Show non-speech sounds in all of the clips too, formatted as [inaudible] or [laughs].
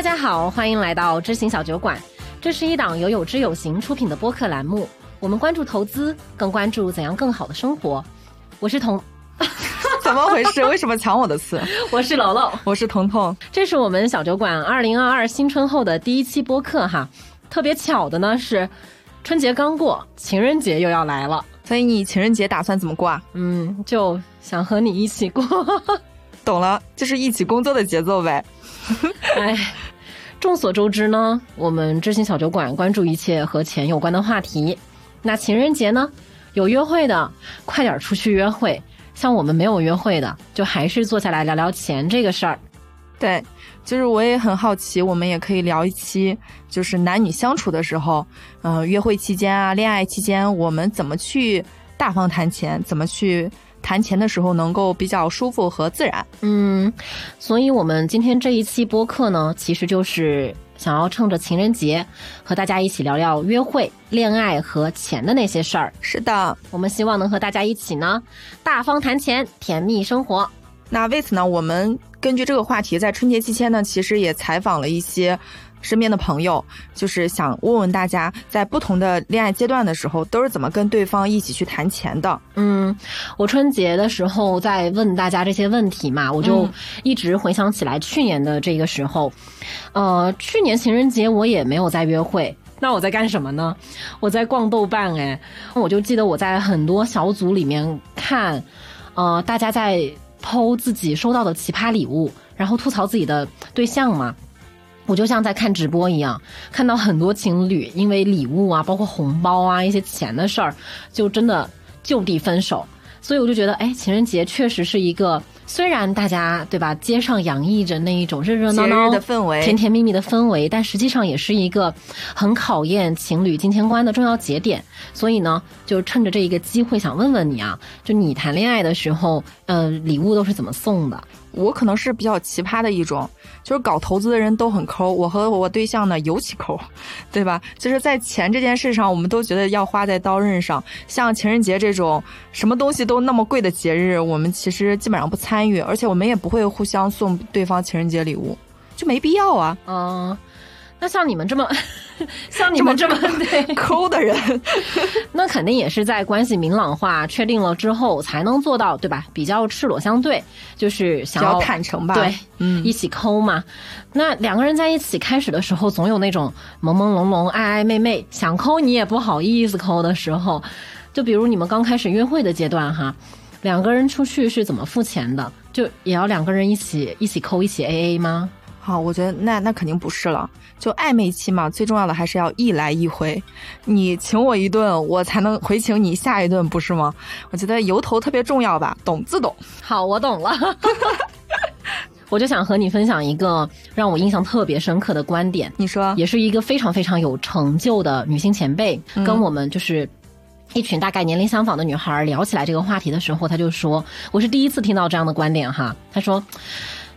大家好，欢迎来到知行小酒馆。这是一档由有知有行出品的播客栏目，我们关注投资，更关注怎样更好的生活。我是彤，[laughs] 怎么回事？为什么抢我的词？[laughs] 我是楼楼，我是彤彤。这是我们小酒馆二零二二新春后的第一期播客哈。特别巧的呢是，春节刚过，情人节又要来了。所以你情人节打算怎么过啊？嗯，就想和你一起过。[laughs] 懂了，就是一起工作的节奏呗。哎，众所周知呢，我们知心小酒馆关注一切和钱有关的话题。那情人节呢，有约会的快点出去约会，像我们没有约会的，就还是坐下来聊聊钱这个事儿。对，就是我也很好奇，我们也可以聊一期，就是男女相处的时候，嗯，约会期间啊，恋爱期间，我们怎么去大方谈钱，怎么去。谈钱的时候能够比较舒服和自然，嗯，所以我们今天这一期播客呢，其实就是想要趁着情人节和大家一起聊聊约会、恋爱和钱的那些事儿。是的，我们希望能和大家一起呢，大方谈钱，甜蜜生活。那为此呢，我们根据这个话题，在春节期间呢，其实也采访了一些。身边的朋友就是想问问大家，在不同的恋爱阶段的时候，都是怎么跟对方一起去谈钱的？嗯，我春节的时候在问大家这些问题嘛，我就一直回想起来去年的这个时候，呃，去年情人节我也没有在约会，那我在干什么呢？我在逛豆瓣，哎，我就记得我在很多小组里面看，呃，大家在剖自己收到的奇葩礼物，然后吐槽自己的对象嘛。我就像在看直播一样，看到很多情侣因为礼物啊，包括红包啊，一些钱的事儿，就真的就地分手。所以我就觉得，哎，情人节确实是一个，虽然大家对吧，街上洋溢着那一种热热闹闹的氛围、甜甜蜜蜜的氛围，但实际上也是一个很考验情侣金钱观的重要节点。所以呢，就趁着这一个机会，想问问你啊，就你谈恋爱的时候，呃，礼物都是怎么送的？我可能是比较奇葩的一种，就是搞投资的人都很抠，我和我对象呢尤其抠，[laughs] 对吧？就是在钱这件事上，我们都觉得要花在刀刃上。像情人节这种什么东西都那么贵的节日，我们其实基本上不参与，而且我们也不会互相送对方情人节礼物，就没必要啊。嗯。那像你们这么，像你们这么对 [laughs] 抠的人，那肯定也是在关系明朗化、确定了之后才能做到，对吧？比较赤裸相对，就是想要坦诚吧？对，嗯，一起抠嘛。那两个人在一起开始的时候，总有那种朦朦胧胧、爱爱昧昧，想抠你也不好意思抠的时候。就比如你们刚开始约会的阶段哈，两个人出去是怎么付钱的？就也要两个人一起一起抠、一起 A A 吗？好，我觉得那那肯定不是了。就暧昧期嘛，最重要的还是要一来一回，你请我一顿，我才能回请你下一顿，不是吗？我觉得由头特别重要吧，懂自懂。好，我懂了。[laughs] 我就想和你分享一个让我印象特别深刻的观点。你说，也是一个非常非常有成就的女性前辈，跟我们就是一群大概年龄相仿的女孩聊起来这个话题的时候，她就说：“我是第一次听到这样的观点哈。”她说：“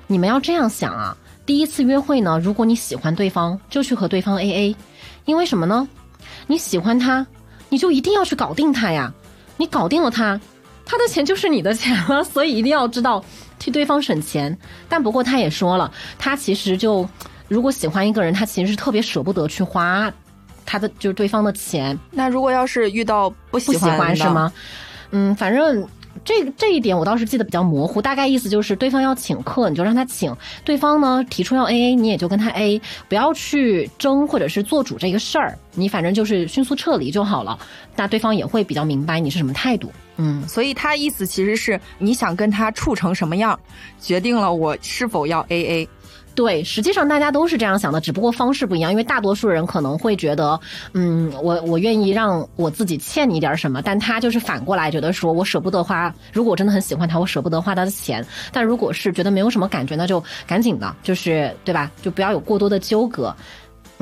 你们要这样想啊。”第一次约会呢，如果你喜欢对方，就去和对方 A A，因为什么呢？你喜欢他，你就一定要去搞定他呀。你搞定了他，他的钱就是你的钱了，[laughs] 所以一定要知道替对方省钱。但不过他也说了，他其实就如果喜欢一个人，他其实是特别舍不得去花他的就是对方的钱。那如果要是遇到不喜欢是吗？嗯，反正。这这一点我倒是记得比较模糊，大概意思就是对方要请客，你就让他请；对方呢提出要 A A，你也就跟他 A，不要去争或者是做主这个事儿，你反正就是迅速撤离就好了。那对方也会比较明白你是什么态度。嗯，所以他意思其实是你想跟他处成什么样，决定了我是否要 A A。对，实际上大家都是这样想的，只不过方式不一样。因为大多数人可能会觉得，嗯，我我愿意让我自己欠你点什么，但他就是反过来觉得说我舍不得花。如果我真的很喜欢他，我舍不得花他的钱。但如果是觉得没有什么感觉，那就赶紧的，就是对吧？就不要有过多的纠葛。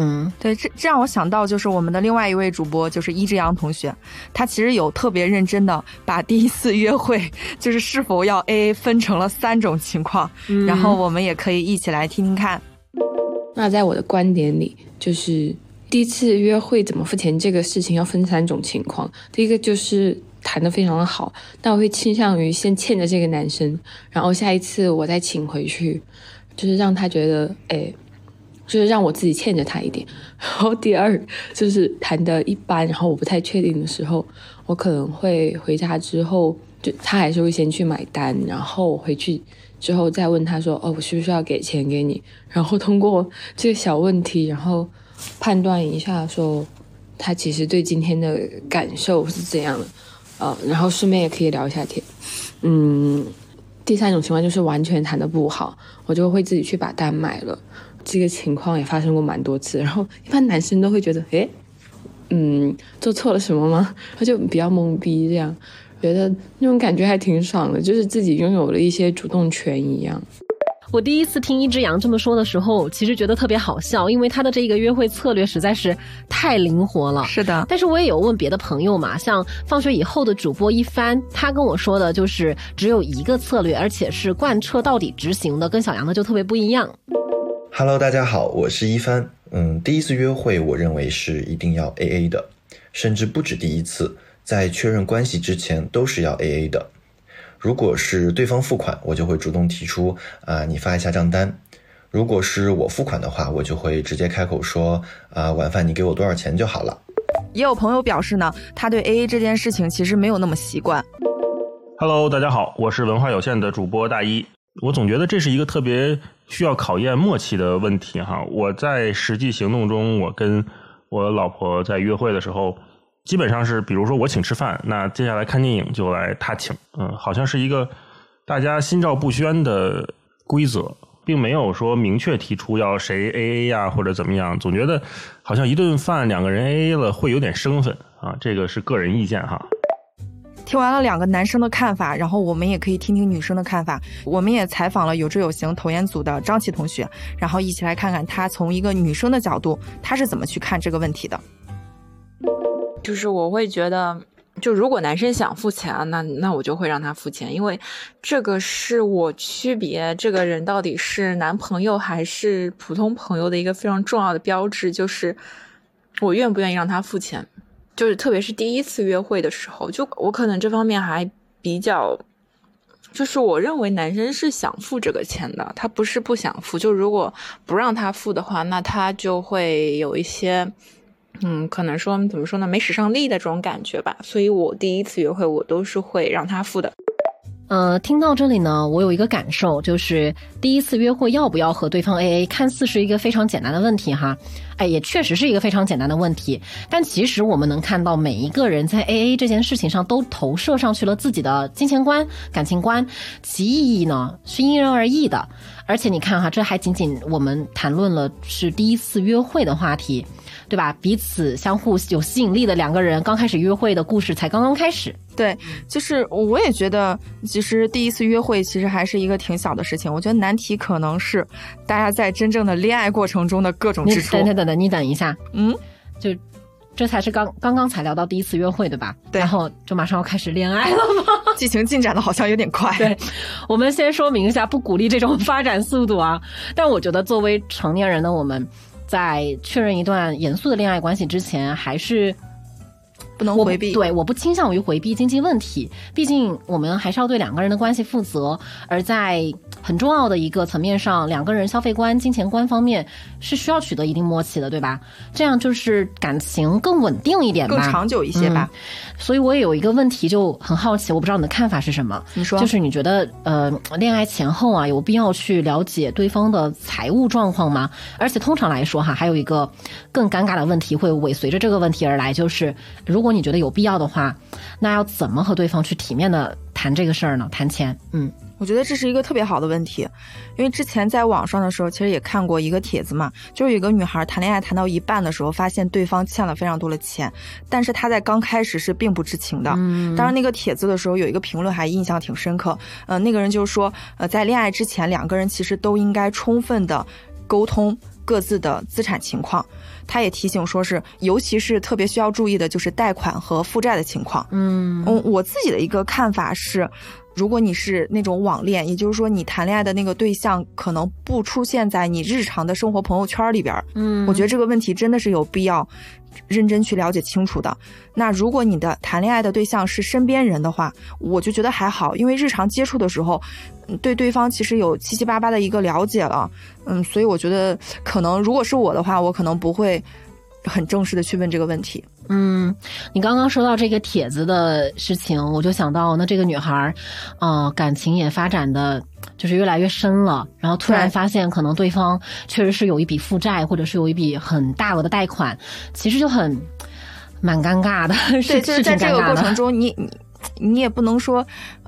嗯，对，这这让我想到就是我们的另外一位主播，就是一之阳同学，他其实有特别认真的把第一次约会就是是否要 A A 分成了三种情况，然后我们也可以一起来听听看。那在我的观点里，就是第一次约会怎么付钱这个事情要分三种情况。第一个就是谈的非常的好，但我会倾向于先欠着这个男生，然后下一次我再请回去，就是让他觉得哎。就是让我自己欠着他一点。然后第二就是谈的一般，然后我不太确定的时候，我可能会回家之后，就他还是会先去买单，然后回去之后再问他说：“哦，我需不需要给钱给你？”然后通过这个小问题，然后判断一下说他其实对今天的感受是怎样的，呃，然后顺便也可以聊一下天。嗯，第三种情况就是完全谈的不好，我就会自己去把单买了。这个情况也发生过蛮多次，然后一般男生都会觉得，诶，嗯，做错了什么吗？他就比较懵逼，这样觉得那种感觉还挺爽的，就是自己拥有了一些主动权一样。我第一次听一只羊这么说的时候，其实觉得特别好笑，因为他的这个约会策略实在是太灵活了。是的，但是我也有问别的朋友嘛，像放学以后的主播一帆，他跟我说的就是只有一个策略，而且是贯彻到底执行的，跟小杨的就特别不一样。Hello，大家好，我是一帆。嗯，第一次约会，我认为是一定要 AA 的，甚至不止第一次，在确认关系之前都是要 AA 的。如果是对方付款，我就会主动提出啊，你发一下账单；如果是我付款的话，我就会直接开口说啊，晚饭你给我多少钱就好了。也有朋友表示呢，他对 AA 这件事情其实没有那么习惯。Hello，大家好，我是文化有限的主播大一。我总觉得这是一个特别需要考验默契的问题哈。我在实际行动中，我跟我老婆在约会的时候。基本上是，比如说我请吃饭，那接下来看电影就来他请，嗯，好像是一个大家心照不宣的规则，并没有说明确提出要谁 A A 呀或者怎么样，总觉得好像一顿饭两个人 A A 了会有点生分啊，这个是个人意见哈。听完了两个男生的看法，然后我们也可以听听女生的看法。我们也采访了有志有行投研组的张琪同学，然后一起来看看他从一个女生的角度，他是怎么去看这个问题的。就是我会觉得，就如果男生想付钱啊，那那我就会让他付钱，因为这个是我区别这个人到底是男朋友还是普通朋友的一个非常重要的标志，就是我愿不愿意让他付钱。就是特别是第一次约会的时候，就我可能这方面还比较，就是我认为男生是想付这个钱的，他不是不想付。就如果不让他付的话，那他就会有一些。嗯，可能说怎么说呢，没使上力的这种感觉吧。所以我第一次约会，我都是会让他付的。呃，听到这里呢，我有一个感受，就是第一次约会要不要和对方 AA，看似是一个非常简单的问题哈。哎，也确实是一个非常简单的问题。但其实我们能看到，每一个人在 AA 这件事情上都投射上去了自己的金钱观、感情观，其意义呢是因人而异的。而且你看哈，这还仅仅我们谈论了是第一次约会的话题。对吧？彼此相互有吸引力的两个人，刚开始约会的故事才刚刚开始。对，就是我也觉得，其实第一次约会其实还是一个挺小的事情。我觉得难题可能是大家在真正的恋爱过程中的各种支出。等等等等，你等一下，嗯，就这才是刚刚刚才聊到第一次约会，对吧？对，然后就马上要开始恋爱了吗？[laughs] 剧情进展的好像有点快。对，我们先说明一下，不鼓励这种发展速度啊。但我觉得作为成年人的我们。在确认一段严肃的恋爱关系之前，还是不能回避。对，我不倾向于回避经济问题，毕竟我们还是要对两个人的关系负责。而在很重要的一个层面上，两个人消费观、金钱观方面是需要取得一定默契的，对吧？这样就是感情更稳定一点，更长久一些吧。所以我也有一个问题，就很好奇，我不知道你的看法是什么？你说，就是你觉得呃，恋爱前后啊，有必要去了解对方的财务状况吗？而且通常来说哈，还有一个更尴尬的问题会尾随着这个问题而来，就是如果你觉得有必要的话，那要怎么和对方去体面的谈这个事儿呢？谈钱，嗯。我觉得这是一个特别好的问题，因为之前在网上的时候，其实也看过一个帖子嘛，就是有个女孩谈恋爱谈到一半的时候，发现对方欠了非常多的钱，但是她在刚开始是并不知情的。嗯，当然那个帖子的时候有一个评论还印象挺深刻，呃，那个人就说，呃，在恋爱之前两个人其实都应该充分的沟通各自的资产情况。他也提醒说是，尤其是特别需要注意的就是贷款和负债的情况。嗯嗯，我自己的一个看法是。如果你是那种网恋，也就是说你谈恋爱的那个对象可能不出现在你日常的生活朋友圈里边嗯，我觉得这个问题真的是有必要认真去了解清楚的。那如果你的谈恋爱的对象是身边人的话，我就觉得还好，因为日常接触的时候，对对方其实有七七八八的一个了解了，嗯，所以我觉得可能如果是我的话，我可能不会很正式的去问这个问题。嗯，你刚刚说到这个帖子的事情，我就想到那这个女孩儿，呃，感情也发展的就是越来越深了，然后突然发现可能对方确实是有一笔负债，或者是有一笔很大额的贷款，其实就很蛮尴尬的，是对，就是在这个。过程 [laughs] 中，你你你也不能说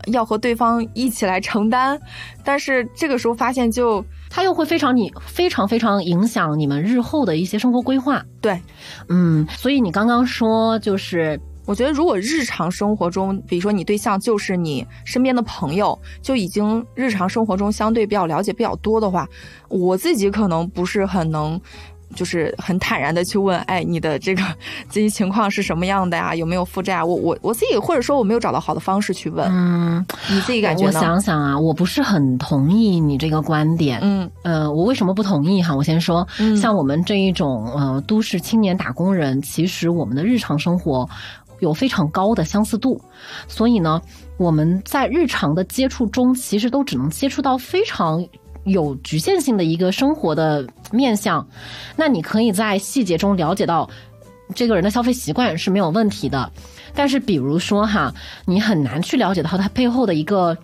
要和对方一起来承担，但是这个时候发现就他又会非常你非常非常影响你们日后的一些生活规划。对，嗯，所以你刚刚说就是我觉得，如果日常生活中，比如说你对象就是你身边的朋友，就已经日常生活中相对比较了解比较多的话，我自己可能不是很能，就是很坦然的去问，哎，你的这个 [laughs] 经济情况是什么样的呀？有没有负债啊？我我我自己或者说我没有找到好的方式去问，嗯，你自己感觉我？想想啊，我不是很同意你这个观点。嗯呃，我为什么不同意哈？我先说，嗯像我们这一种呃都市青年打工人，其实我们的日常生活有非常高的相似度，所以呢，我们在日常的接触中，其实都只能接触到非常。有局限性的一个生活的面向，那你可以在细节中了解到这个人的消费习惯是没有问题的，但是比如说哈，你很难去了解到他背后的一个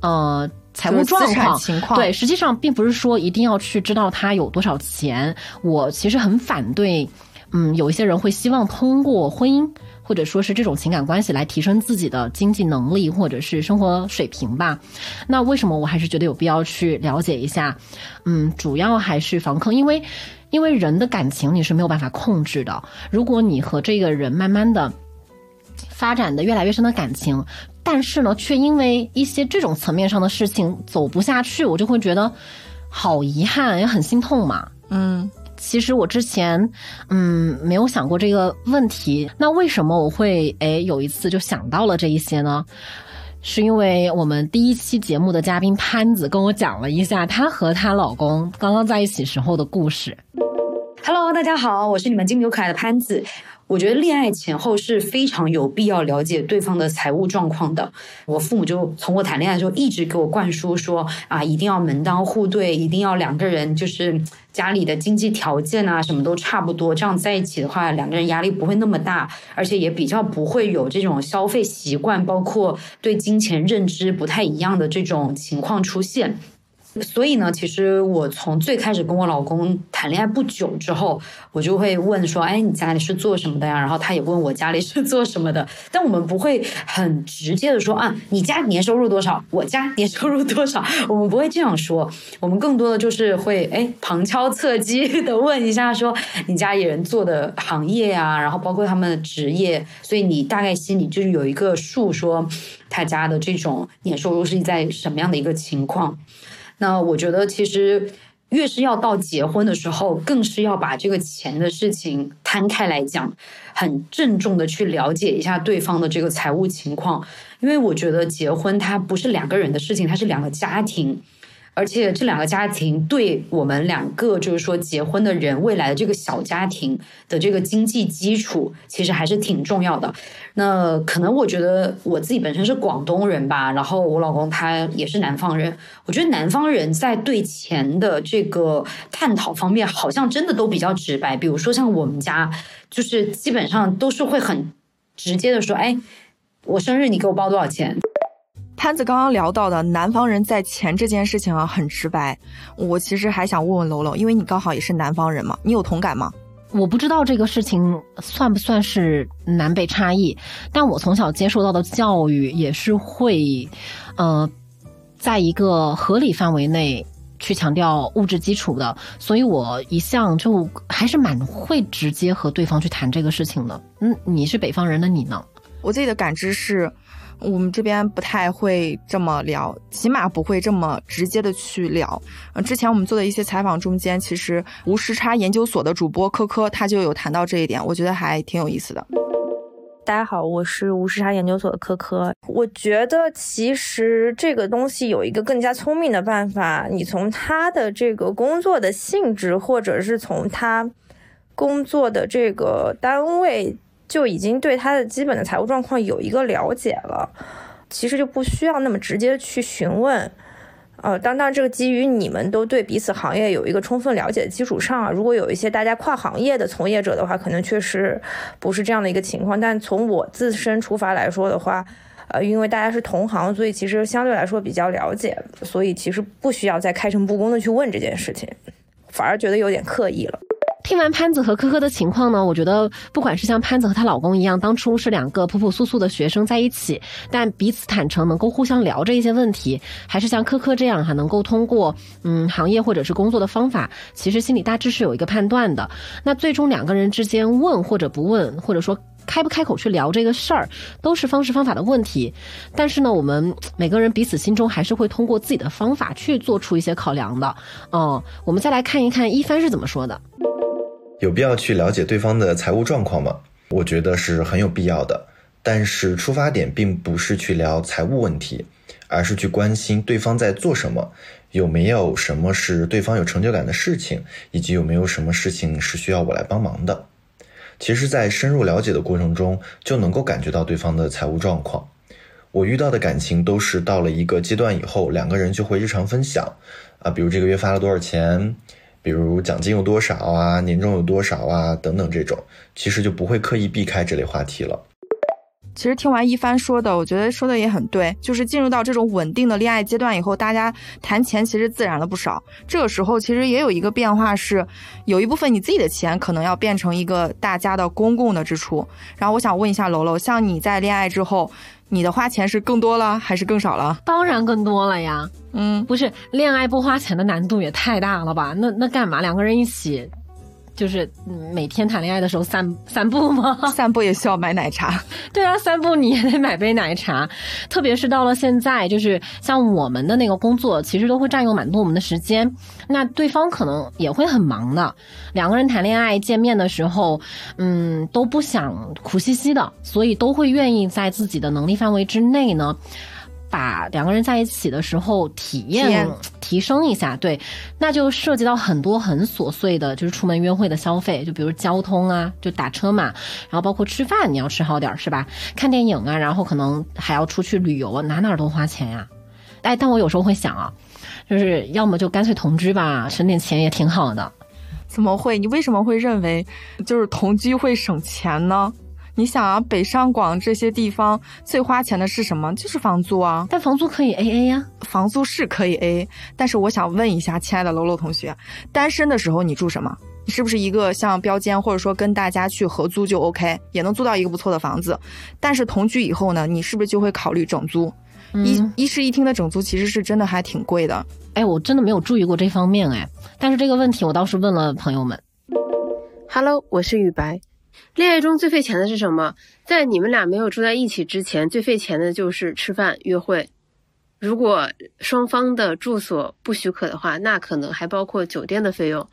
呃财务状况情况对，实际上并不是说一定要去知道他有多少钱。我其实很反对，嗯，有一些人会希望通过婚姻或者说是这种情感关系来提升自己的经济能力或者是生活水平吧。那为什么我还是觉得有必要去了解一下？嗯，主要还是防坑，因为因为人的感情你是没有办法控制的。如果你和这个人慢慢的发展的越来越深的感情，但是呢，却因为一些这种层面上的事情走不下去，我就会觉得好遗憾，也很心痛嘛。嗯其实我之前嗯没有想过这个问题，那为什么我会哎有一次就想到了这一些呢？是因为我们第一期节目的嘉宾潘子跟我讲了一下她和她老公刚刚在一起时候的故事。Hello，大家好，我是你们金牛可爱的潘子。我觉得恋爱前后是非常有必要了解对方的财务状况的。我父母就从我谈恋爱的时候一直给我灌输说啊，一定要门当户对，一定要两个人就是家里的经济条件啊什么都差不多，这样在一起的话，两个人压力不会那么大，而且也比较不会有这种消费习惯，包括对金钱认知不太一样的这种情况出现。所以呢，其实我从最开始跟我老公谈恋爱不久之后，我就会问说：“哎，你家里是做什么的呀？”然后他也问我家里是做什么的，但我们不会很直接的说啊，你家年收入多少，我家年收入多少，[laughs] 我们不会这样说。我们更多的就是会哎旁敲侧击的问一下说你家里人做的行业呀、然后包括他们的职业，所以你大概心里就是有一个数，说他家的这种年收入是在什么样的一个情况。那我觉得其实越是要到结婚的时候，更是要把这个钱的事情摊开来讲，很郑重的去了解一下对方的这个财务情况，因为我觉得结婚它不是两个人的事情，它是两个家庭。而且这两个家庭对我们两个就是说结婚的人未来的这个小家庭的这个经济基础，其实还是挺重要的。那可能我觉得我自己本身是广东人吧，然后我老公他也是南方人。我觉得南方人在对钱的这个探讨方面，好像真的都比较直白。比如说像我们家，就是基本上都是会很直接的说：“哎，我生日你给我包多少钱？”潘子刚刚聊到的南方人在钱这件事情啊，很直白。我其实还想问问楼楼，因为你刚好也是南方人嘛，你有同感吗？我不知道这个事情算不算是南北差异，但我从小接受到的教育也是会，呃，在一个合理范围内去强调物质基础的，所以我一向就还是蛮会直接和对方去谈这个事情的。嗯，你是北方人，的你呢？我自己的感知是，我们这边不太会这么聊，起码不会这么直接的去聊。呃，之前我们做的一些采访中间，其实无时差研究所的主播科科他就有谈到这一点，我觉得还挺有意思的。大家好，我是无时差研究所的科科。我觉得其实这个东西有一个更加聪明的办法，你从他的这个工作的性质，或者是从他工作的这个单位，就已经对他的基本的财务状况有一个了解了。其实就不需要那么直接去询问。呃，当当这个基于你们都对彼此行业有一个充分了解的基础上，如果有一些大家跨行业的从业者的话，可能确实不是这样的一个情况。但从我自身出发来说的话，呃，因为大家是同行，所以其实相对来说比较了解，所以其实不需要再开诚布公的去问这件事情，反而觉得有点刻意了。听完潘子和科科的情况呢，我觉得不管是像潘子和她老公一样，当初是两个朴朴素素的学生在一起，但彼此坦诚，能够互相聊着一些问题，还是像科科这样哈，能够通过嗯行业或者是工作的方法，其实心里大致是有一个判断的。那最终两个人之间问或者不问，或者说开不开口去聊这个事儿，都是方式方法的问题。但是呢，我们每个人彼此心中还是会通过自己的方法去做出一些考量的。嗯，我们再来看一看一帆是怎么说的。有必要去了解对方的财务状况吗？我觉得是很有必要的。但是出发点并不是去聊财务问题，而是去关心对方在做什么，有没有什么是对方有成就感的事情，以及有没有什么事情是需要我来帮忙的。其实，在深入了解的过程中，就能够感觉到对方的财务状况。我遇到的感情都是到了一个阶段以后，两个人就会日常分享，啊，比如这个月发了多少钱。比如奖金有多少啊，年终有多少啊，等等这种，其实就不会刻意避开这类话题了。其实听完一帆说的，我觉得说的也很对，就是进入到这种稳定的恋爱阶段以后，大家谈钱其实自然了不少。这个时候其实也有一个变化是，有一部分你自己的钱可能要变成一个大家的公共的支出。然后我想问一下楼楼，像你在恋爱之后。你的花钱是更多了还是更少了？当然更多了呀。嗯，不是恋爱不花钱的难度也太大了吧？那那干嘛两个人一起？就是每天谈恋爱的时候散散步吗？[laughs] 散步也需要买奶茶。对啊，散步你也得买杯奶茶。特别是到了现在，就是像我们的那个工作，其实都会占用蛮多我们的时间。那对方可能也会很忙的。两个人谈恋爱见面的时候，嗯，都不想苦兮兮的，所以都会愿意在自己的能力范围之内呢。把两个人在一起的时候体验提升一下，对，那就涉及到很多很琐碎的，就是出门约会的消费，就比如交通啊，就打车嘛，然后包括吃饭，你要吃好点是吧？看电影啊，然后可能还要出去旅游，哪哪都花钱呀。哎，但我有时候会想啊，就是要么就干脆同居吧，省点钱也挺好的。怎么会？你为什么会认为就是同居会省钱呢？你想啊，北上广这些地方最花钱的是什么？就是房租啊。但房租可以 A A 呀，房租是可以 A。但是我想问一下，亲爱的楼楼同学，单身的时候你住什么？你是不是一个像标间，或者说跟大家去合租就 OK，也能租到一个不错的房子？但是同居以后呢，你是不是就会考虑整租？一一室一厅的整租其实是真的还挺贵的。哎，我真的没有注意过这方面哎。但是这个问题我倒是问了朋友们。Hello，我是雨白。恋爱中最费钱的是什么？在你们俩没有住在一起之前，最费钱的就是吃饭、约会。如果双方的住所不许可的话，那可能还包括酒店的费用。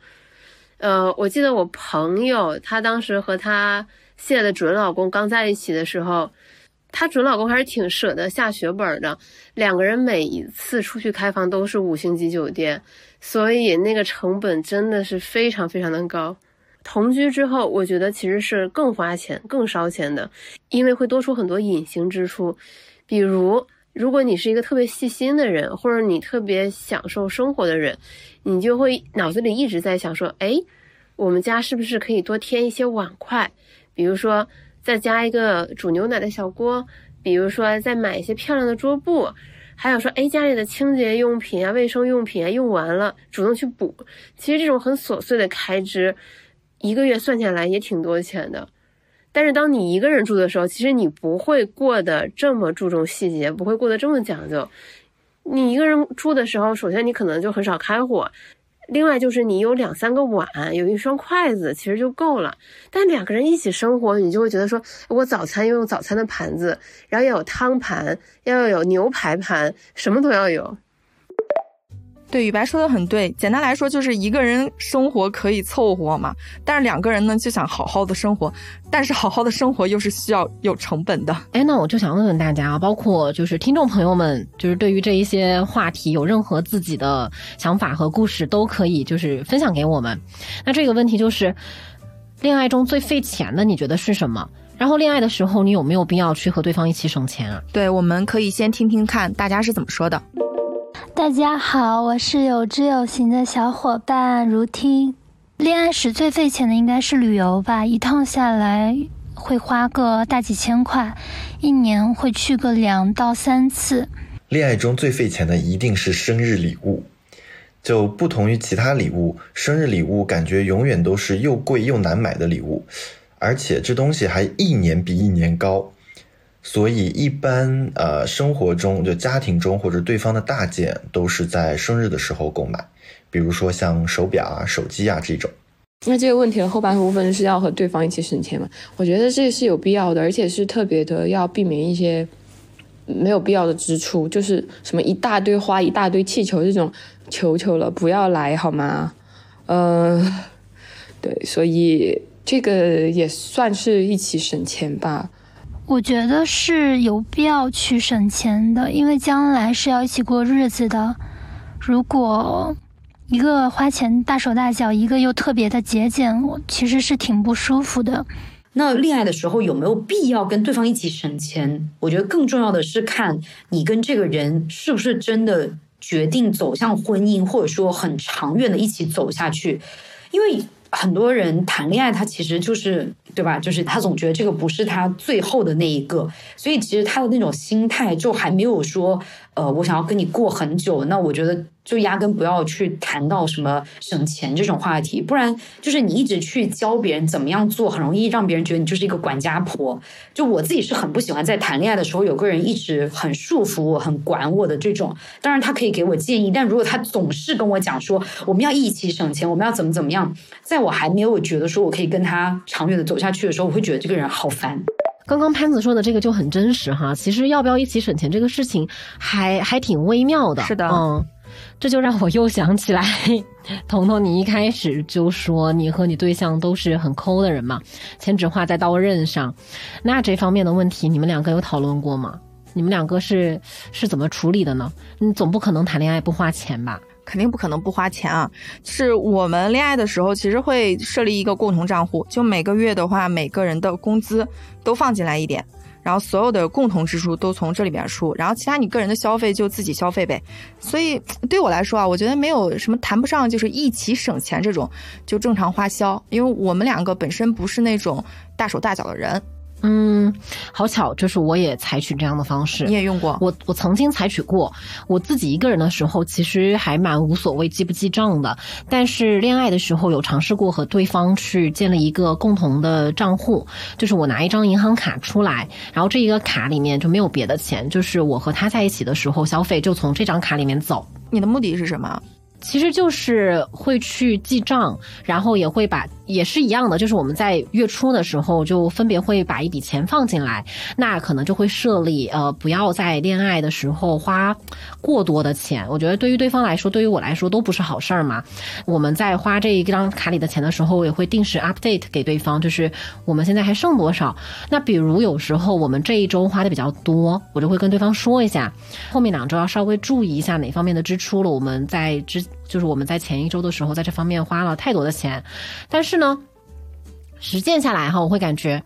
呃，我记得我朋友她当时和她现在的准老公刚在一起的时候，她准老公还是挺舍得下血本的。两个人每一次出去开房都是五星级酒店，所以那个成本真的是非常非常的高。同居之后，我觉得其实是更花钱、更烧钱的，因为会多出很多隐形支出。比如，如果你是一个特别细心的人，或者你特别享受生活的人，你就会脑子里一直在想说：哎，我们家是不是可以多添一些碗筷？比如说，再加一个煮牛奶的小锅；比如说，再买一些漂亮的桌布；还有说，哎，家里的清洁用品啊、卫生用品啊用完了，主动去补。其实这种很琐碎的开支。一个月算下来也挺多钱的，但是当你一个人住的时候，其实你不会过得这么注重细节，不会过得这么讲究。你一个人住的时候，首先你可能就很少开火，另外就是你有两三个碗，有一双筷子，其实就够了。但两个人一起生活，你就会觉得说，我早餐要用早餐的盘子，然后要有汤盘，要有牛排盘，什么都要有。对，雨白说的很对。简单来说，就是一个人生活可以凑合嘛，但是两个人呢就想好好的生活，但是好好的生活又是需要有成本的。哎，那我就想问问大家啊，包括就是听众朋友们，就是对于这一些话题有任何自己的想法和故事，都可以就是分享给我们。那这个问题就是，恋爱中最费钱的，你觉得是什么？然后恋爱的时候，你有没有必要去和对方一起省钱啊？对，我们可以先听听看大家是怎么说的。大家好，我是有知有行的小伙伴如听。恋爱时最费钱的应该是旅游吧，一趟下来会花个大几千块，一年会去个两到三次。恋爱中最费钱的一定是生日礼物，就不同于其他礼物，生日礼物感觉永远都是又贵又难买的礼物，而且这东西还一年比一年高。所以，一般呃，生活中就家庭中或者对方的大件，都是在生日的时候购买，比如说像手表啊、手机啊这种。那这个问题的后半部分是要和对方一起省钱吗？我觉得这是有必要的，而且是特别的要避免一些没有必要的支出，就是什么一大堆花、一大堆气球这种，[laughs] 求求了，不要来好吗？呃，对，所以这个也算是一起省钱吧。我觉得是有必要去省钱的，因为将来是要一起过日子的。如果一个花钱大手大脚，一个又特别的节俭，我其实是挺不舒服的。那恋爱的时候有没有必要跟对方一起省钱？我觉得更重要的是看你跟这个人是不是真的决定走向婚姻，或者说很长远的一起走下去，因为。很多人谈恋爱，他其实就是对吧？就是他总觉得这个不是他最后的那一个，所以其实他的那种心态就还没有说，呃，我想要跟你过很久。那我觉得。就压根不要去谈到什么省钱这种话题，不然就是你一直去教别人怎么样做，很容易让别人觉得你就是一个管家婆。就我自己是很不喜欢在谈恋爱的时候有个人一直很束缚我、很管我的这种。当然他可以给我建议，但如果他总是跟我讲说我们要一起省钱，我们要怎么怎么样，在我还没有觉得说我可以跟他长远的走下去的时候，我会觉得这个人好烦。刚刚潘子说的这个就很真实哈，其实要不要一起省钱这个事情还还挺微妙的。是的，嗯。这就让我又想起来，彤彤，你一开始就说你和你对象都是很抠的人嘛，钱只花在刀刃上。那这方面的问题，你们两个有讨论过吗？你们两个是是怎么处理的呢？你总不可能谈恋爱不花钱吧？肯定不可能不花钱啊！是我们恋爱的时候，其实会设立一个共同账户，就每个月的话，每个人的工资都放进来一点。然后所有的共同支出都从这里边出，然后其他你个人的消费就自己消费呗。所以对我来说啊，我觉得没有什么谈不上就是一起省钱这种，就正常花销，因为我们两个本身不是那种大手大脚的人。嗯，好巧，就是我也采取这样的方式。你也用过？我我曾经采取过。我自己一个人的时候，其实还蛮无所谓记不记账的。但是恋爱的时候，有尝试过和对方去建立一个共同的账户，就是我拿一张银行卡出来，然后这一个卡里面就没有别的钱，就是我和他在一起的时候消费就从这张卡里面走。你的目的是什么？其实就是会去记账，然后也会把。也是一样的，就是我们在月初的时候就分别会把一笔钱放进来，那可能就会设立呃，不要在恋爱的时候花过多的钱。我觉得对于对方来说，对于我来说都不是好事儿嘛。我们在花这一张卡里的钱的时候，我也会定时 update 给对方，就是我们现在还剩多少。那比如有时候我们这一周花的比较多，我就会跟对方说一下，后面两周要稍微注意一下哪方面的支出了。我们在之就是我们在前一周的时候在这方面花了太多的钱，但是。呢，实践下来哈，我会感觉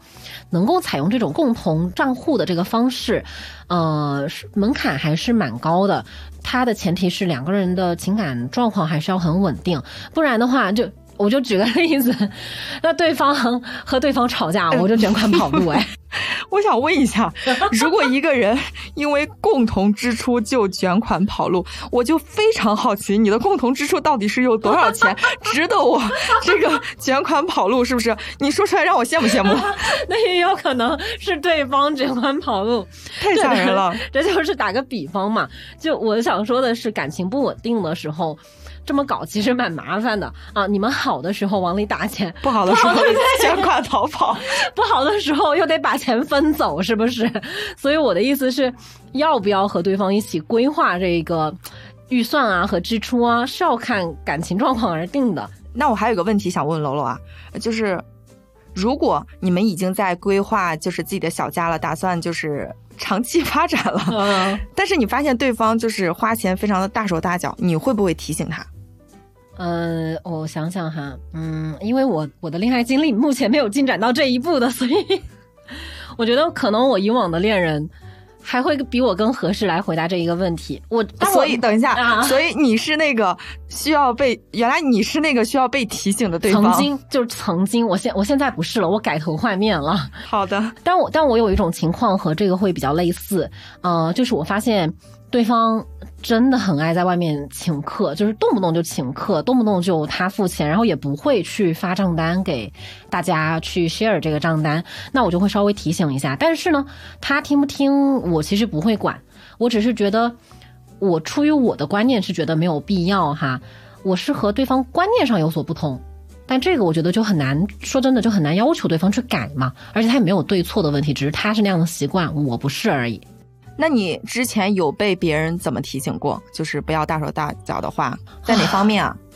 能够采用这种共同账户的这个方式，呃，门槛还是蛮高的。它的前提是两个人的情感状况还是要很稳定，不然的话就。我就举个例子，[laughs] 那对方和对方吵架，我就卷款跑路。哎，[laughs] 我想问一下，如果一个人因为共同支出就卷款跑路，我就非常好奇，你的共同支出到底是有多少钱，值得我这个卷款跑路？是不是？你说出来让我羡慕羡慕。[laughs] 那也有可能是对方卷款跑路，太吓人了。[laughs] 这就是打个比方嘛，就我想说的是，感情不稳定的时候。这么搞其实蛮麻烦的啊！你们好的时候往里打钱，不好的时候想挂逃跑，[laughs] 不好的时候又得把钱分走，是不是？所以我的意思是，要不要和对方一起规划这个预算啊和支出啊，是要看感情状况而定的。那我还有个问题想问楼楼啊，就是如果你们已经在规划就是自己的小家了，打算就是长期发展了，但是你发现对方就是花钱非常的大手大脚，你会不会提醒他？呃，我想想哈，嗯，因为我我的恋爱经历目前没有进展到这一步的，[laughs] 所以我觉得可能我以往的恋人还会比我更合适来回答这一个问题。我所以等一下，啊、所以你是那个需要被原来你是那个需要被提醒的对方。曾经就是曾经，我现我现在不是了，我改头换面了。好的，但我但我有一种情况和这个会比较类似，呃，就是我发现对方真的很爱在外面请客，就是动不动就请客，动不动就他付钱，然后也不会去发账单给大家去 share 这个账单，那我就会稍微提醒一下。但是呢，他听不听我其实不会管，我只是觉得我出于我的观念是觉得没有必要哈，我是和对方观念上有所不同。但这个我觉得就很难，说真的就很难要求对方去改嘛，而且他也没有对错的问题，只是他是那样的习惯，我不是而已。那你之前有被别人怎么提醒过？就是不要大手大脚的话，在哪方面啊？[sighs]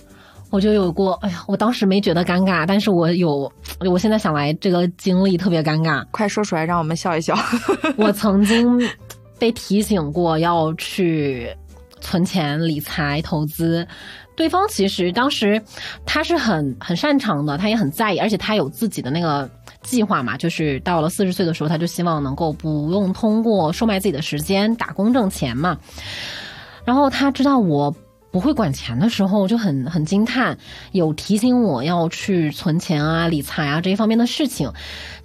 我就有过，哎呀，我当时没觉得尴尬，但是我有，我现在想来这个经历特别尴尬，快说出来让我们笑一笑。[laughs] 我曾经被提醒过要去存钱、理财、投资。对方其实当时他是很很擅长的，他也很在意，而且他有自己的那个计划嘛，就是到了四十岁的时候，他就希望能够不用通过售卖自己的时间打工挣钱嘛。然后他知道我不会管钱的时候，就很很惊叹，有提醒我要去存钱啊、理财啊这一方面的事情。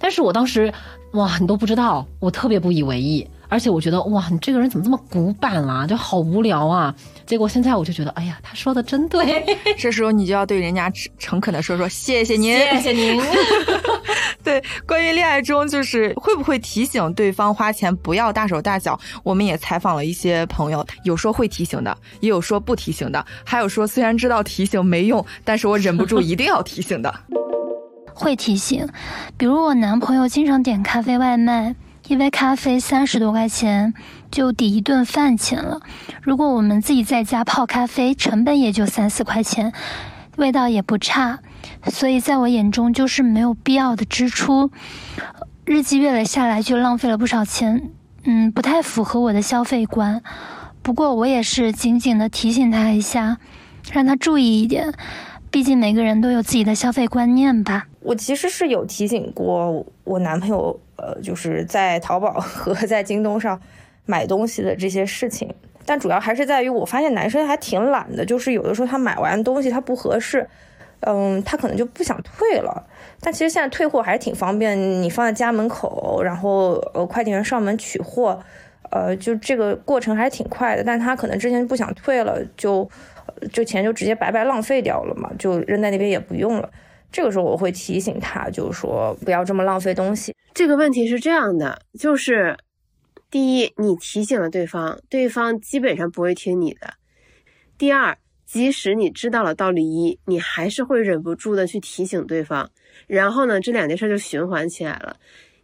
但是我当时哇，你都不知道，我特别不以为意。而且我觉得哇，你这个人怎么这么古板啦、啊？就好无聊啊！结果现在我就觉得，哎呀，他说的真对。[laughs] 这时候你就要对人家诚恳的说说谢谢您，谢谢您。对，关于恋爱中就是会不会提醒对方花钱不要大手大脚，我们也采访了一些朋友，有说会提醒的，也有说不提醒的，还有说虽然知道提醒没用，但是我忍不住一定要提醒的。会提醒，比如我男朋友经常点咖啡外卖。一杯咖啡三十多块钱就抵一顿饭钱了。如果我们自己在家泡咖啡，成本也就三四块钱，味道也不差。所以在我眼中就是没有必要的支出。日积月累下来就浪费了不少钱，嗯，不太符合我的消费观。不过我也是紧紧的提醒他一下，让他注意一点。毕竟每个人都有自己的消费观念吧。我其实是有提醒过我男朋友，呃，就是在淘宝 [laughs] 和在京东上买东西的这些事情，但主要还是在于我发现男生还挺懒的，就是有的时候他买完东西他不合适，嗯，他可能就不想退了。但其实现在退货还是挺方便，你放在家门口，然后呃快递员上门取货，呃，就这个过程还是挺快的。但他可能之前不想退了，就就钱就直接白白浪费掉了嘛，就扔在那边也不用了。这个时候我会提醒他，就是说不要这么浪费东西。这个问题是这样的，就是第一，你提醒了对方，对方基本上不会听你的；第二，即使你知道了道理一，你还是会忍不住的去提醒对方。然后呢，这两件事就循环起来了。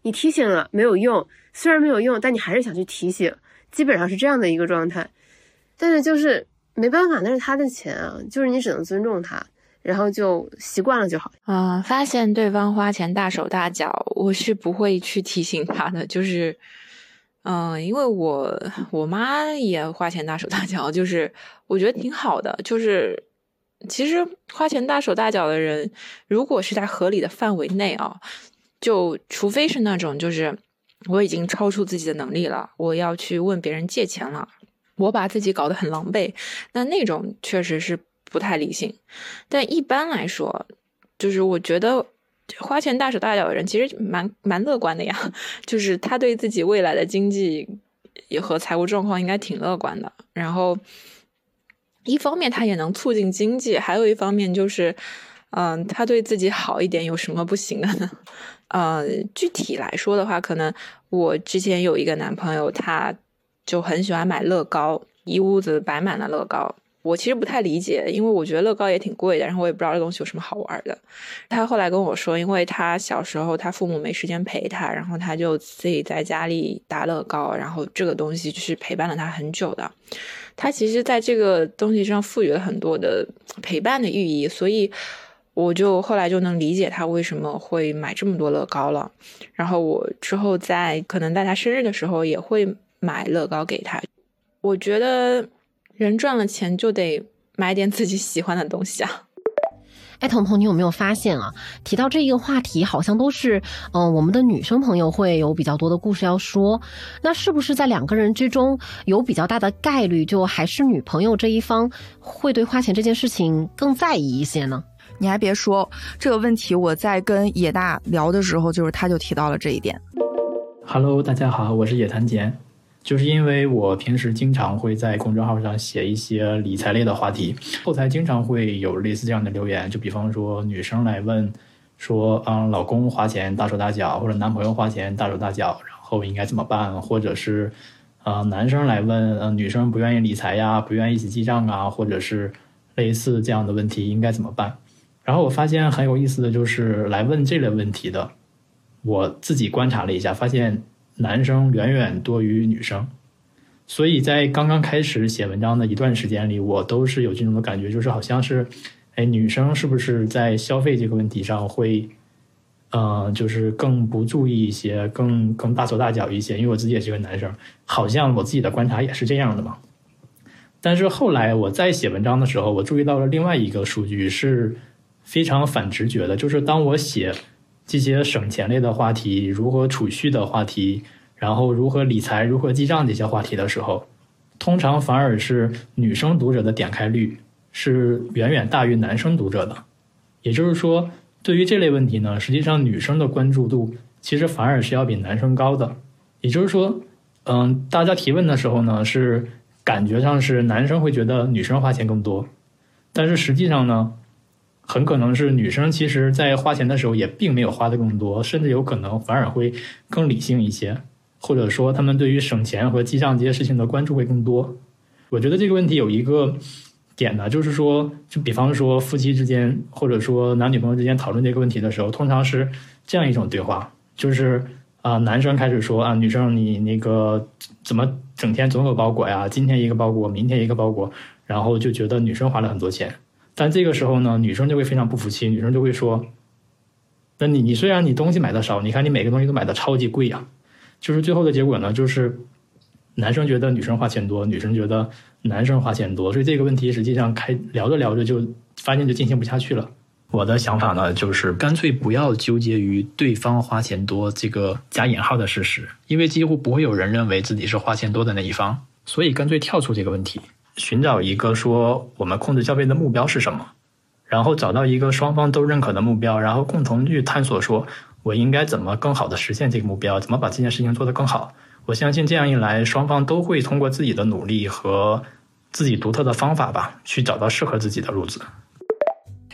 你提醒了没有用，虽然没有用，但你还是想去提醒，基本上是这样的一个状态。但是就是没办法，那是他的钱啊，就是你只能尊重他。然后就习惯了就好。啊、发现对方花钱大手大脚，我是不会去提醒他的。就是，嗯、因为我我妈也花钱大手大脚，就是我觉得挺好的。就是其实花钱大手大脚的人，如果是在合理的范围内啊，就除非是那种就是我已经超出自己的能力了，我要去问别人借钱了，我把自己搞得很狼狈，那那种确实是。不太理性，但一般来说，就是我觉得花钱大手大脚的人其实蛮蛮乐观的呀，[laughs] 就是他对自己未来的经济也和财务状况应该挺乐观的。然后一方面他也能促进经济，还有一方面就是，嗯、他对自己好一点有什么不行的呢？[laughs] 呃，具体来说的话，可能我之前有一个男朋友，他就很喜欢买乐高，一屋子摆满了乐高。我其实不太理解，因为我觉得乐高也挺贵的，然后我也不知道这东西有什么好玩的。他后来跟我说，因为他小时候他父母没时间陪他，然后他就自己在家里打乐高，然后这个东西就是陪伴了他很久的。他其实在这个东西上赋予了很多的陪伴的寓意，所以我就后来就能理解他为什么会买这么多乐高了。然后我之后在可能在他生日的时候也会买乐高给他。我觉得。人赚了钱就得买点自己喜欢的东西啊！哎，彤彤，你有没有发现啊？提到这一个话题，好像都是嗯、呃我们的女生朋友会有比较多的故事要说。那是不是在两个人之中有比较大的概率，就还是女朋友这一方会对花钱这件事情更在意一些呢？你还别说这个问题，我在跟野大聊的时候，就是他就提到了这一点。Hello，大家好，我是野谭杰。就是因为我平时经常会在公众号上写一些理财类的话题，后台经常会有类似这样的留言，就比方说女生来问说，嗯，老公花钱大手大脚，或者男朋友花钱大手大脚，然后应该怎么办？或者是，呃，男生来问，呃，女生不愿意理财呀，不愿意一起记账啊，或者是类似这样的问题应该怎么办？然后我发现很有意思的就是来问这类问题的，我自己观察了一下，发现男生远远多于女生，所以在刚刚开始写文章的一段时间里，我都是有这种的感觉，就是好像是，哎，女生是不是在消费这个问题上会，呃，就是更不注意一些，更更大手大脚一些？因为我自己也是个男生，好像我自己的观察也是这样的嘛。但是后来我在写文章的时候，我注意到了另外一个数据是非常反直觉的，就是当我写这些省钱类的话题、如何储蓄的话题，然后如何理财、如何记账这些话题的时候，通常反而是女生读者的点开率是远远大于男生读者的。也就是说，对于这类问题呢，实际上女生的关注度其实反而是要比男生高的。也就是说，嗯，大家提问的时候呢，是感觉上是男生会觉得女生花钱更多，但是实际上呢，很可能是女生其实在花钱的时候也并没有花的更多，甚至有可能反而会更理性一些，或者说他们对于省钱和记账这些事情的关注会更多。我觉得这个问题有一个点呢，就是说，就比方说夫妻之间，或者说男女朋友之间讨论这个问题的时候，通常是这样一种对话，就是啊、男生开始说啊，女生你那个怎么整天总有包裹呀？今天一个包裹，明天一个包裹，然后就觉得女生花了很多钱。但这个时候呢，女生就会非常不服气，女生就会说：“那你你虽然你东西买的少，你看你每个东西都买的超级贵呀、就是最后的结果呢，就是男生觉得女生花钱多，女生觉得男生花钱多，所以这个问题实际上开聊着聊着就发现就进行不下去了。我的想法呢，就是干脆不要纠结于对方花钱多这个加引号的事实，因为几乎不会有人认为自己是花钱多的那一方，所以干脆跳出这个问题，寻找一个说我们控制消费的目标是什么，然后找到一个双方都认可的目标，然后共同去探索说我应该怎么更好的实现这个目标，怎么把这件事情做得更好。我相信这样一来，双方都会通过自己的努力和自己独特的方法吧，去找到适合自己的路子。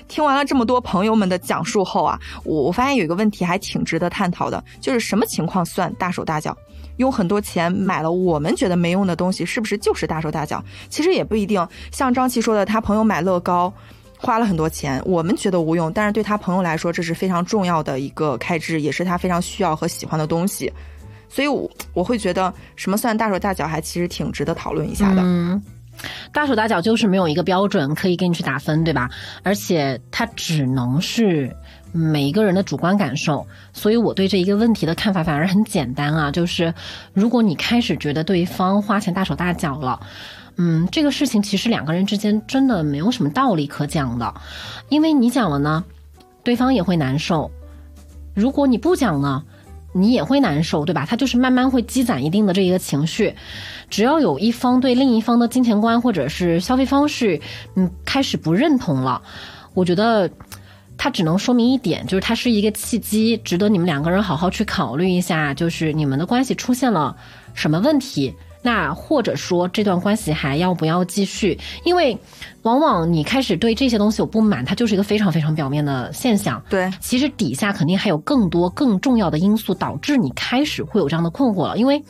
听完了这么多朋友们的讲述后啊，我我发现有一个问题还挺值得探讨的，就是什么情况算大手大脚？用很多钱买了我们觉得没用的东西，是不是就是大手大脚？其实也不一定。像张琪说的，他朋友买乐高。花了很多钱，我们觉得无用，但是对他朋友来说，这是非常重要的一个开支，也是他非常需要和喜欢的东西。所以我，我会觉得什么算大手大脚，还其实挺值得讨论一下的。嗯，大手大脚就是没有一个标准可以给你去打分，对吧？而且它只能是每一个人的主观感受。所以我对这一个问题的看法反而很简单啊，就是如果你开始觉得对方花钱大手大脚了。嗯，这个事情其实两个人之间真的没有什么道理可讲的，因为你讲了呢，对方也会难受；如果你不讲呢，你也会难受，对吧？他就是慢慢会积攒一定的这一个情绪。只要有一方对另一方的金钱观或者是消费方式，嗯，开始不认同了，我觉得它只能说明一点，就是它是一个契机，值得你们两个人好好去考虑一下，就是你们的关系出现了什么问题。那或者说这段关系还要不要继续？因为往往你开始对这些东西有不满，它就是一个非常非常表面的现象。对，其实底下肯定还有更多更重要的因素导致你开始会有这样的困惑了。因为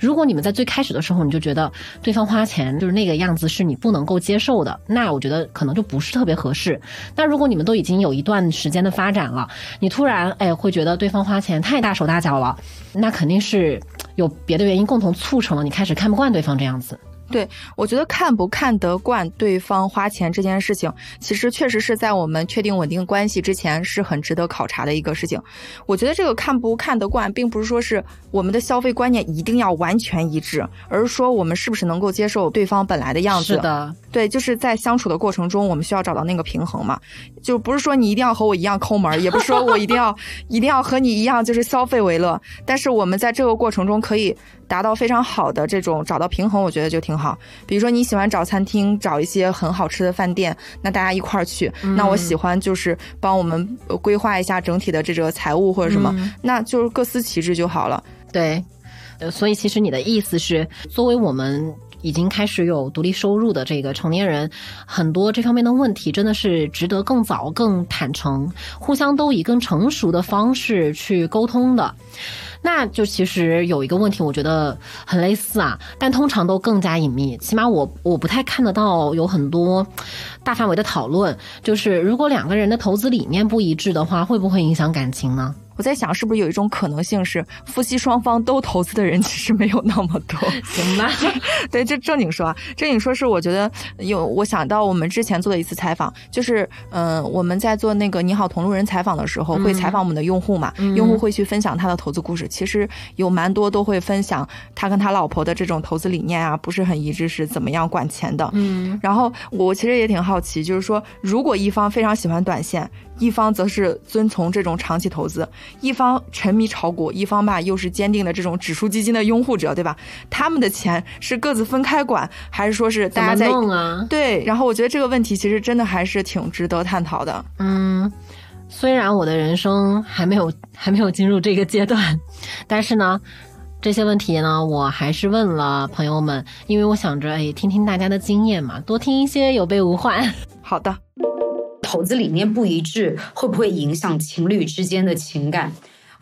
如果你们在最开始的时候你就觉得对方花钱就是那个样子是你不能够接受的，那我觉得可能就不是特别合适。那如果你们都已经有一段时间的发展了，你突然哎会觉得对方花钱太大手大脚了，那肯定是有别的原因共同促成了你开始看不惯对方这样子。对，我觉得看不看得惯对方花钱这件事情，其实确实是在我们确定稳定关系之前是很值得考察的一个事情。我觉得这个看不看得惯，并不是说是我们的消费观念一定要完全一致，而是说我们是不是能够接受对方本来的样子。是的，对，就是在相处的过程中，我们需要找到那个平衡嘛。就不是说你一定要和我一样抠门，也不是说我一定要 [laughs] 一定要和你一样就是消费为乐，但是我们在这个过程中可以。达到非常好的这种找到平衡，我觉得就挺好。比如说你喜欢找餐厅，找一些很好吃的饭店，那大家一块儿去。那我喜欢就是帮我们规划一下整体的这个财务或者什么，那就是各司其职就好了。对，呃，所以其实你的意思是，作为我们已经开始有独立收入的这个成年人，很多这方面的问题真的是值得更早、更坦诚，互相都以更成熟的方式去沟通的。那就其实有一个问题，我觉得很类似啊，但通常都更加隐秘。起码我我不太看得到有很多大范围的讨论。就是如果两个人的投资理念不一致的话，会不会影响感情呢？我在想，是不是有一种可能性是，夫妻双方都投资的人其实没有那么多？[laughs] 行吧，对，这正经说啊，正经说是我觉得有，我想到我们之前做的一次采访，就是嗯，我们在做那个你好同路人采访的时候，会采访我们的用户嘛，用户会去分享他的投资故事，其实有蛮多都会分享他跟他老婆的这种投资理念啊，不是很一致，是怎么样管钱的。嗯，然后我其实也挺好奇，就是说，如果一方非常喜欢短线。一方则是遵从这种长期投资，一方沉迷炒股，一方吧又是坚定的这种指数基金的拥护者，对吧？他们的钱是各自分开管，还是说是大家在弄啊？对，然后我觉得这个问题其实真的还是挺值得探讨的。嗯，虽然我的人生还没有还没有进入这个阶段，但是呢，这些问题呢，我还是问了朋友们，因为我想着，哎，听听大家的经验嘛，多听一些有备无患。好的。投资理念不一致会不会影响情侣之间的情感？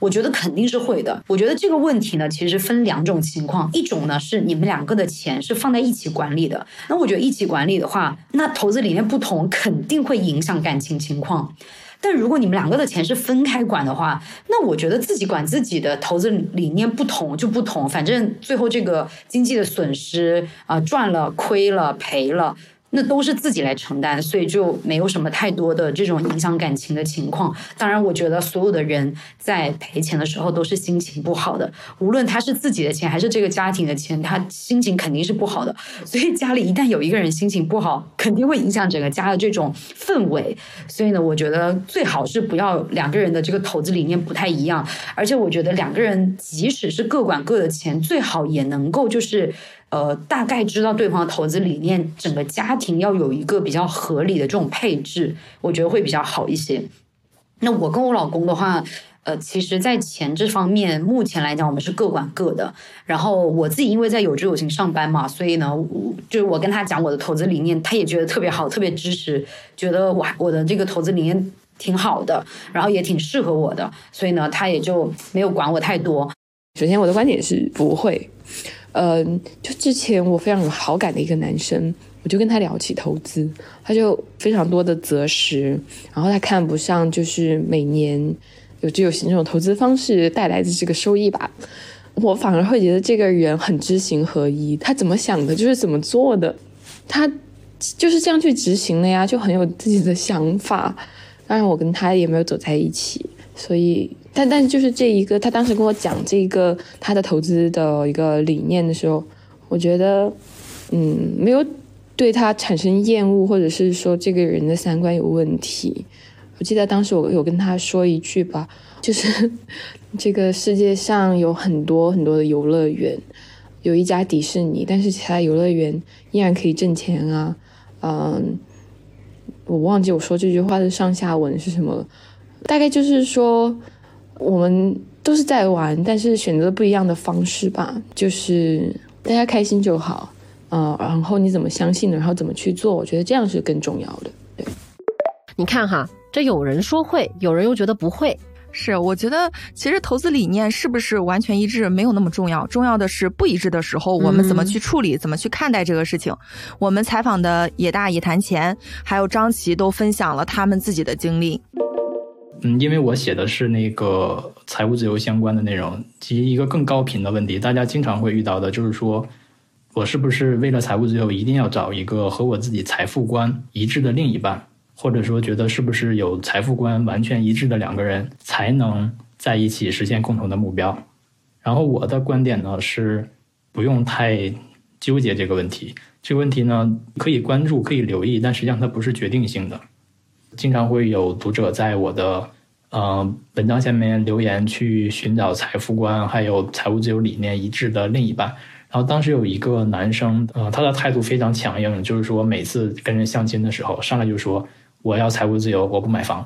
我觉得肯定是会的。我觉得这个问题呢，其实分两种情况，一种呢是你们两个的钱是放在一起管理的，那我觉得一起管理的话，那投资理念不同肯定会影响感情情况。但如果你们两个的钱是分开管的话，那我觉得自己管自己的投资理念不同就不同，反正最后这个经济的损失啊，赚了、亏了、赔了。那都是自己来承担，所以就没有什么太多的这种影响感情的情况。当然，我觉得所有的人在赔钱的时候都是心情不好的，无论他是自己的钱还是这个家庭的钱，他心情肯定是不好的。所以家里一旦有一个人心情不好，肯定会影响整个家的这种氛围。所以呢，我觉得最好是不要两个人的这个投资理念不太一样，而且我觉得两个人即使是各管各的钱，最好也能够就是。呃，大概知道对方的投资理念，整个家庭要有一个比较合理的这种配置，我觉得会比较好一些。那我跟我老公的话，呃，其实，在钱这方面，目前来讲，我们是各管各的。然后我自己因为在有知有行上班嘛，所以呢，就是我跟他讲我的投资理念，他也觉得特别好，特别支持，觉得我我的这个投资理念挺好的，然后也挺适合我的，所以呢，他也就没有管我太多。首先，我的观点是不会。嗯，就之前我非常有好感的一个男生，我就跟他聊起投资，他就非常多的择时，然后他看不上就是每年有只有行这种投资方式带来的这个收益吧。我反而会觉得这个人很知行合一，他怎么想的就是怎么做的，他就是这样去执行的呀，就很有自己的想法。当然，我跟他也没有走在一起，所以。但但就是这一个，他当时跟我讲这个他的投资的一个理念的时候，我觉得，嗯，没有对他产生厌恶，或者是说这个人的三观有问题。我记得当时我有跟他说一句吧，就是 [laughs] 这个世界上有很多很多的游乐园，有一家迪士尼，但是其他游乐园依然可以挣钱啊。嗯，我忘记我说这句话的上下文是什么了，大概就是说。我们都是在玩，但是选择不一样的方式吧。就是大家开心就好，嗯，然后你怎么相信，然后怎么去做，我觉得这样是更重要的。对，你看哈，这有人说会，有人又觉得不会。是，我觉得其实投资理念是不是完全一致没有那么重要，重要的是不一致的时候我们怎么去处理，怎么去看待这个事情。我们采访的野大野谈钱，还有张琪都分享了他们自己的经历。嗯，因为我写的是那个财务自由相关的内容，及一个更高频的问题，大家经常会遇到的，就是说，我是不是为了财务自由一定要找一个和我自己财富观一致的另一半？或者说，觉得是不是有财富观完全一致的两个人才能在一起实现共同的目标？然后我的观点呢是，不用太纠结这个问题。这个问题呢可以关注，可以留意，但实际上它不是决定性的。经常会有读者在我的呃文章下面留言，去寻找财富观还有财务自由理念一致的另一半。然后当时有一个男生，呃，他的态度非常强硬，就是说每次跟人相亲的时候，上来就说。我要财务自由，我不买房。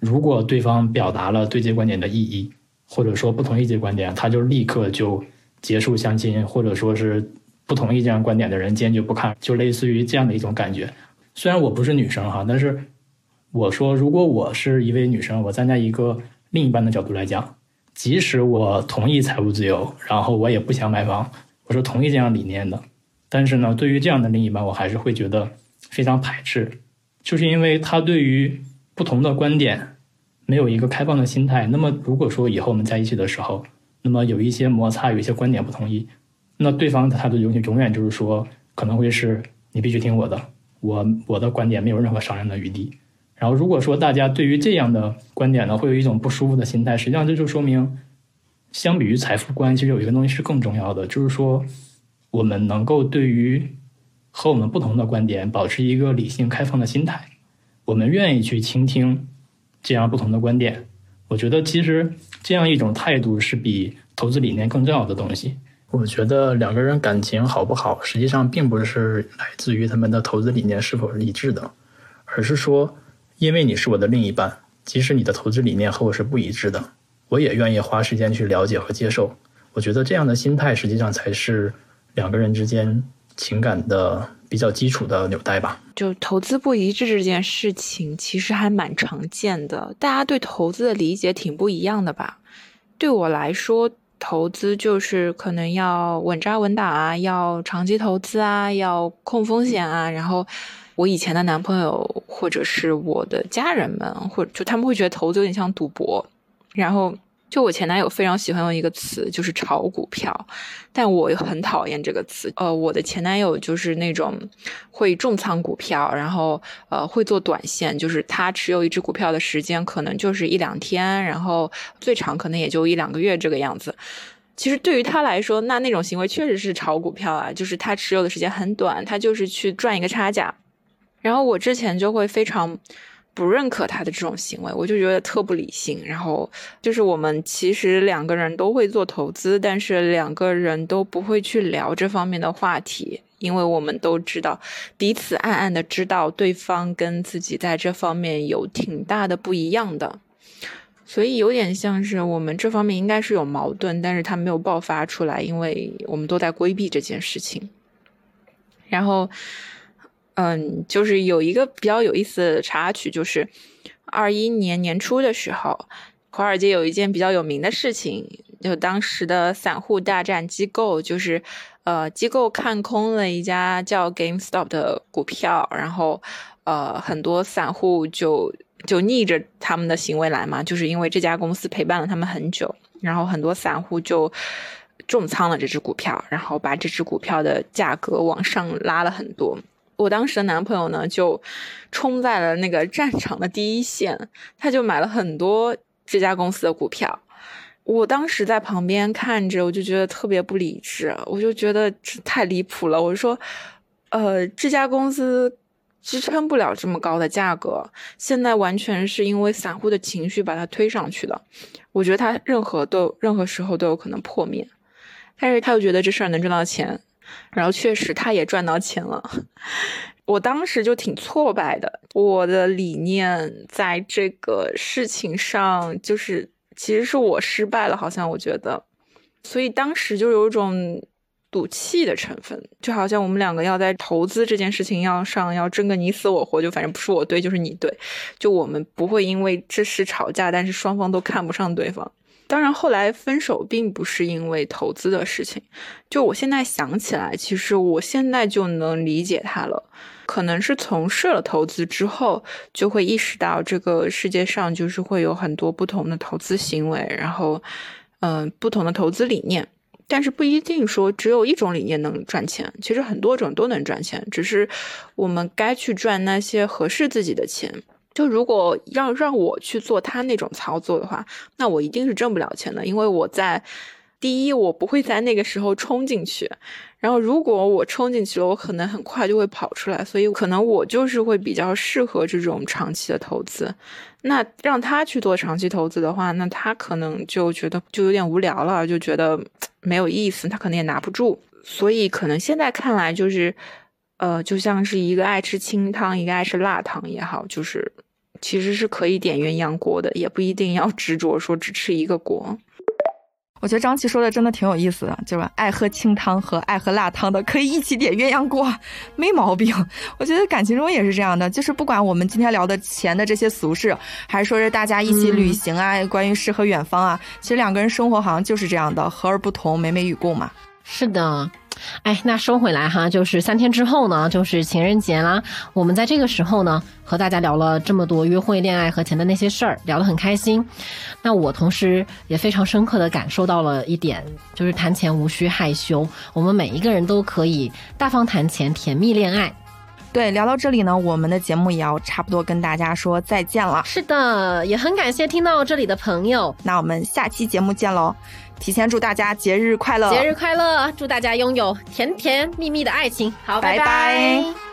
如果对方表达了对接观点的异议，或者说不同意这观点，他就立刻就结束相亲，或者说是不同意这样观点的人坚决不看，就类似于这样的一种感觉。虽然我不是女生哈，但是我说，如果我是一位女生，我站在一个另一半的角度来讲，即使我同意财务自由，然后我也不想买房，我是同意这样理念的，但是呢，对于这样的另一半，我还是会觉得非常排斥。就是因为他对于不同的观点没有一个开放的心态。那么，如果说以后我们在一起的时候，那么有一些摩擦，有一些观点不同意，那对方的态度永远永远就是说，可能会是你必须听我的，我我的观点没有任何商量的余地。然后，如果说大家对于这样的观点呢，会有一种不舒服的心态，实际上这就说明，相比于财富观，其实有一个东西是更重要的，就是说我们能够对于。和我们不同的观点，保持一个理性开放的心态，我们愿意去倾听这样不同的观点。我觉得其实这样一种态度是比投资理念更重要的东西。我觉得两个人感情好不好，实际上并不是来自于他们的投资理念是否是一致的，而是说，因为你是我的另一半，即使你的投资理念和我是不一致的，我也愿意花时间去了解和接受。我觉得这样的心态实际上才是两个人之间。情感的比较基础的纽带吧。就投资不一致这件事情，其实还蛮常见的。大家对投资的理解挺不一样的吧？对我来说，投资就是可能要稳扎稳打啊，要长期投资啊，要控风险啊。然后，我以前的男朋友或者是我的家人们，或者就他们会觉得投资有点像赌博，然后。就我前男友非常喜欢用一个词，就是炒股票，但我很讨厌这个词。呃，我的前男友就是那种会重仓股票，然后呃会做短线，就是他持有一只股票的时间可能就是一两天，然后最长可能也就一两个月这个样子。其实对于他来说，那那种行为确实是炒股票啊，就是他持有的时间很短，他就是去赚一个差价。然后我之前就会非常。不认可他的这种行为，我就觉得特不理性。然后就是我们其实两个人都会做投资，但是两个人都不会去聊这方面的话题，因为我们都知道彼此暗暗的知道对方跟自己在这方面有挺大的不一样的，所以有点像是我们这方面应该是有矛盾，但是他没有爆发出来，因为我们都在规避这件事情。然后。嗯，就是有一个比较有意思的插曲，就是二一年年初的时候，华尔街有一件比较有名的事情，就当时的散户大战机构，就是呃，机构看空了一家叫 GameStop 的股票，然后呃，很多散户就就逆着他们的行为来嘛，就是因为这家公司陪伴了他们很久，然后很多散户就重仓了这只股票，然后把这只股票的价格往上拉了很多。我当时的男朋友呢，就冲在了那个战场的第一线，他就买了很多这家公司的股票。我当时在旁边看着，我就觉得特别不理智，我就觉得太离谱了。我说，呃，这家公司支撑不了这么高的价格，现在完全是因为散户的情绪把它推上去的。我觉得他任何都任何时候都有可能破灭，但是他又觉得这事儿能赚到钱。然后确实，他也赚到钱了。[laughs] 我当时就挺挫败的。我的理念在这个事情上，就是其实是我失败了，好像我觉得。所以当时就有一种赌气的成分，就好像我们两个要在投资这件事情要上要争个你死我活，就反正不是我对就是你对，就我们不会因为这事吵架，但是双方都看不上对方。当然，后来分手并不是因为投资的事情。就我现在想起来，其实我现在就能理解他了。可能是从事了投资之后，就会意识到这个世界上就是会有很多不同的投资行为，然后，嗯，不同的投资理念。但是不一定说只有一种理念能赚钱，其实很多种都能赚钱，只是我们该去赚那些合适自己的钱。就如果让让我去做他那种操作的话，那我一定是挣不了钱的，因为我在第一，我不会在那个时候冲进去，然后如果我冲进去了，我可能很快就会跑出来，所以可能我就是会比较适合这种长期的投资。那让他去做长期投资的话，那他可能就觉得就有点无聊了，就觉得没有意思，他可能也拿不住，所以可能现在看来就是，呃，就像是一个爱吃清汤，一个爱吃辣汤也好，就是。其实是可以点鸳鸯锅的，也不一定要执着说只吃一个锅。我觉得张琪说的真的挺有意思的，就是爱喝清汤和爱喝辣汤的可以一起点鸳鸯锅，没毛病。我觉得感情中也是这样的，就是不管我们今天聊的钱的这些俗事，还是说是大家一起旅行啊，关于诗和远方啊，其实两个人生活好像就是这样的，和而不同，美美与共嘛。是的。哎，那说回来哈，就是三天之后呢，就是情人节啦。我们在这个时候呢，和大家聊了这么多约会、恋爱和钱的那些事儿，聊得很开心。那我同时也非常深刻的感受到了一点，就是谈钱无需害羞，我们每一个人都可以大方谈钱，甜蜜恋爱。对，聊到这里呢，我们的节目也要差不多跟大家说再见了。是的，也很感谢听到这里的朋友，那我们下期节目见喽。提前祝大家节日快乐！节日快乐！祝大家拥有甜甜蜜蜜的爱情。好，拜拜。